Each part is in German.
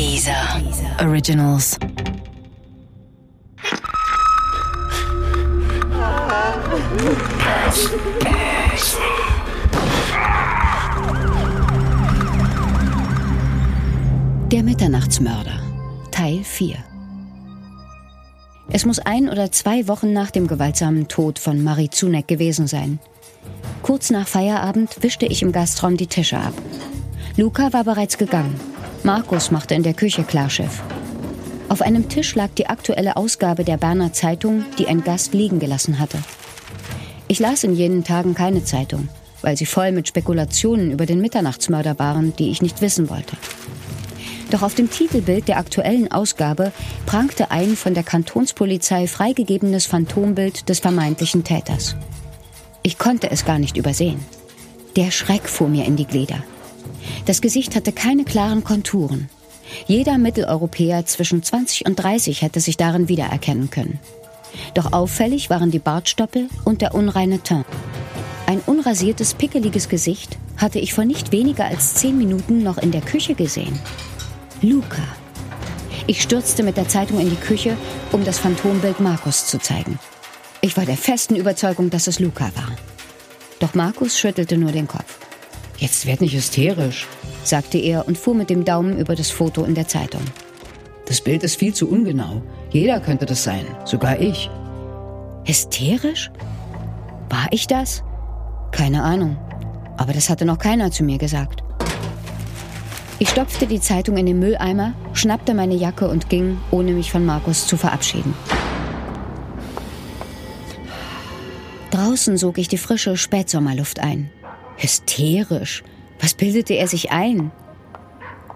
Dieser Originals. Der Mitternachtsmörder Teil 4 Es muss ein oder zwei Wochen nach dem gewaltsamen Tod von Marie Zuneck gewesen sein. Kurz nach Feierabend wischte ich im Gastraum die Tische ab. Luca war bereits gegangen. Markus machte in der Küche Klarschiff. Auf einem Tisch lag die aktuelle Ausgabe der Berner Zeitung, die ein Gast liegen gelassen hatte. Ich las in jenen Tagen keine Zeitung, weil sie voll mit Spekulationen über den Mitternachtsmörder waren, die ich nicht wissen wollte. Doch auf dem Titelbild der aktuellen Ausgabe prangte ein von der Kantonspolizei freigegebenes Phantombild des vermeintlichen Täters. Ich konnte es gar nicht übersehen. Der Schreck fuhr mir in die Glieder. Das Gesicht hatte keine klaren Konturen. Jeder Mitteleuropäer zwischen 20 und 30 hätte sich darin wiedererkennen können. Doch auffällig waren die Bartstoppel und der unreine Teint. Ein unrasiertes, pickeliges Gesicht hatte ich vor nicht weniger als zehn Minuten noch in der Küche gesehen. Luca. Ich stürzte mit der Zeitung in die Küche, um das Phantombild Markus zu zeigen. Ich war der festen Überzeugung, dass es Luca war. Doch Markus schüttelte nur den Kopf. Jetzt werd nicht hysterisch, sagte er und fuhr mit dem Daumen über das Foto in der Zeitung. Das Bild ist viel zu ungenau. Jeder könnte das sein, sogar ich. Hysterisch? War ich das? Keine Ahnung. Aber das hatte noch keiner zu mir gesagt. Ich stopfte die Zeitung in den Mülleimer, schnappte meine Jacke und ging, ohne mich von Markus zu verabschieden. Draußen sog ich die frische Spätsommerluft ein. Hysterisch. Was bildete er sich ein?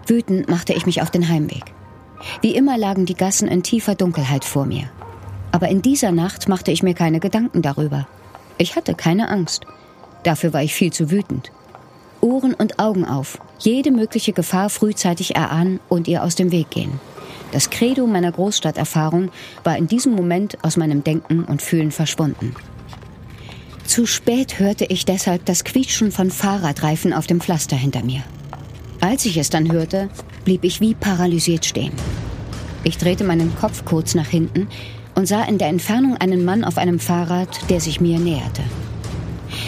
Wütend machte ich mich auf den Heimweg. Wie immer lagen die Gassen in tiefer Dunkelheit vor mir. Aber in dieser Nacht machte ich mir keine Gedanken darüber. Ich hatte keine Angst. Dafür war ich viel zu wütend. Ohren und Augen auf, jede mögliche Gefahr frühzeitig erahnen und ihr aus dem Weg gehen. Das Credo meiner Großstadterfahrung war in diesem Moment aus meinem Denken und Fühlen verschwunden. Zu spät hörte ich deshalb das Quietschen von Fahrradreifen auf dem Pflaster hinter mir. Als ich es dann hörte, blieb ich wie paralysiert stehen. Ich drehte meinen Kopf kurz nach hinten und sah in der Entfernung einen Mann auf einem Fahrrad, der sich mir näherte.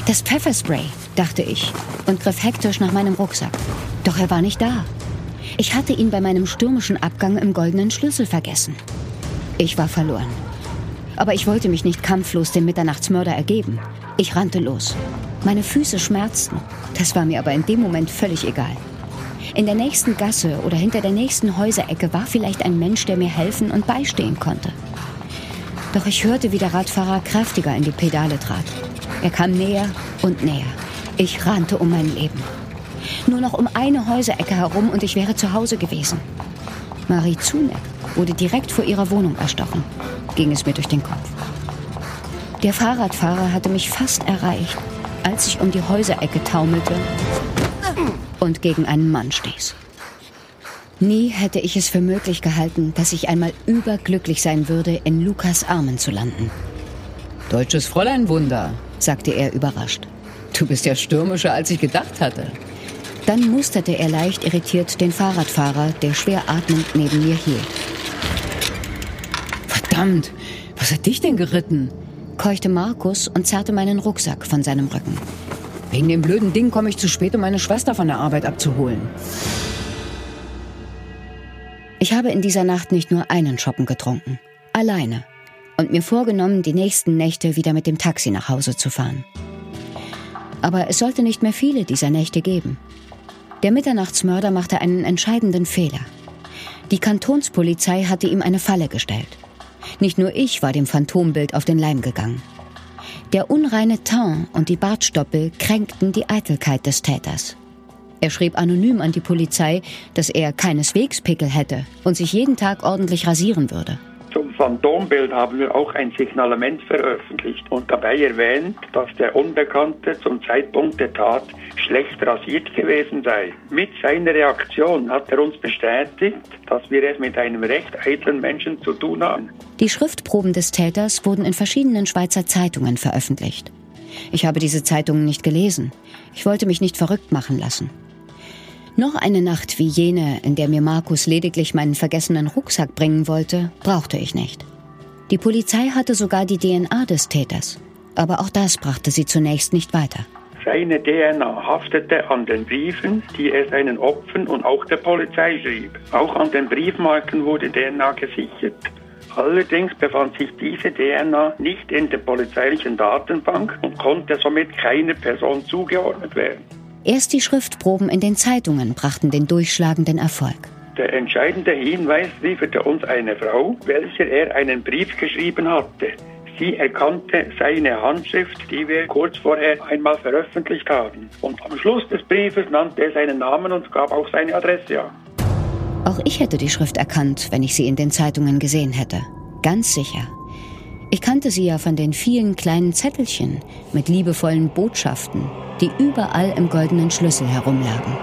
Das Pfefferspray, dachte ich und griff hektisch nach meinem Rucksack. Doch er war nicht da. Ich hatte ihn bei meinem stürmischen Abgang im goldenen Schlüssel vergessen. Ich war verloren. Aber ich wollte mich nicht kampflos dem Mitternachtsmörder ergeben. Ich rannte los. Meine Füße schmerzten. Das war mir aber in dem Moment völlig egal. In der nächsten Gasse oder hinter der nächsten Häuserecke war vielleicht ein Mensch, der mir helfen und beistehen konnte. Doch ich hörte, wie der Radfahrer kräftiger in die Pedale trat. Er kam näher und näher. Ich rannte um mein Leben. Nur noch um eine Häuserecke herum und ich wäre zu Hause gewesen. Marie Zuneck wurde direkt vor ihrer Wohnung erstochen, ging es mir durch den Kopf. Der Fahrradfahrer hatte mich fast erreicht, als ich um die Häuserecke taumelte und gegen einen Mann stieß. Nie hätte ich es für möglich gehalten, dass ich einmal überglücklich sein würde, in Lukas Armen zu landen. Deutsches Fräuleinwunder, sagte er überrascht. Du bist ja stürmischer, als ich gedacht hatte. Dann musterte er leicht irritiert den Fahrradfahrer, der schwer atmend neben mir hielt. Verdammt, was hat dich denn geritten? keuchte Markus und zerrte meinen Rucksack von seinem Rücken. Wegen dem blöden Ding komme ich zu spät, um meine Schwester von der Arbeit abzuholen. Ich habe in dieser Nacht nicht nur einen Schoppen getrunken. Alleine. Und mir vorgenommen, die nächsten Nächte wieder mit dem Taxi nach Hause zu fahren. Aber es sollte nicht mehr viele dieser Nächte geben. Der Mitternachtsmörder machte einen entscheidenden Fehler. Die Kantonspolizei hatte ihm eine Falle gestellt. Nicht nur ich war dem Phantombild auf den Leim gegangen. Der unreine Teint und die Bartstoppel kränkten die Eitelkeit des Täters. Er schrieb anonym an die Polizei, dass er keineswegs Pickel hätte und sich jeden Tag ordentlich rasieren würde. Zum Phantombild haben wir auch ein Signalement veröffentlicht und dabei erwähnt, dass der Unbekannte zum Zeitpunkt der Tat schlecht rasiert gewesen sei. Mit seiner Reaktion hat er uns bestätigt, dass wir es mit einem recht eitlen Menschen zu tun haben. Die Schriftproben des Täters wurden in verschiedenen Schweizer Zeitungen veröffentlicht. Ich habe diese Zeitungen nicht gelesen. Ich wollte mich nicht verrückt machen lassen. Noch eine Nacht wie jene, in der mir Markus lediglich meinen vergessenen Rucksack bringen wollte, brauchte ich nicht. Die Polizei hatte sogar die DNA des Täters. Aber auch das brachte sie zunächst nicht weiter. Seine DNA haftete an den Briefen, die er seinen Opfern und auch der Polizei schrieb. Auch an den Briefmarken wurde DNA gesichert. Allerdings befand sich diese DNA nicht in der polizeilichen Datenbank und konnte somit keiner Person zugeordnet werden. Erst die Schriftproben in den Zeitungen brachten den durchschlagenden Erfolg. Der entscheidende Hinweis lieferte uns eine Frau, welcher er einen Brief geschrieben hatte. Sie erkannte seine Handschrift, die wir kurz vorher einmal veröffentlicht haben. Und am Schluss des Briefes nannte er seinen Namen und gab auch seine Adresse an. Auch ich hätte die Schrift erkannt, wenn ich sie in den Zeitungen gesehen hätte. Ganz sicher. Ich kannte sie ja von den vielen kleinen Zettelchen mit liebevollen Botschaften, die überall im goldenen Schlüssel herumlagen.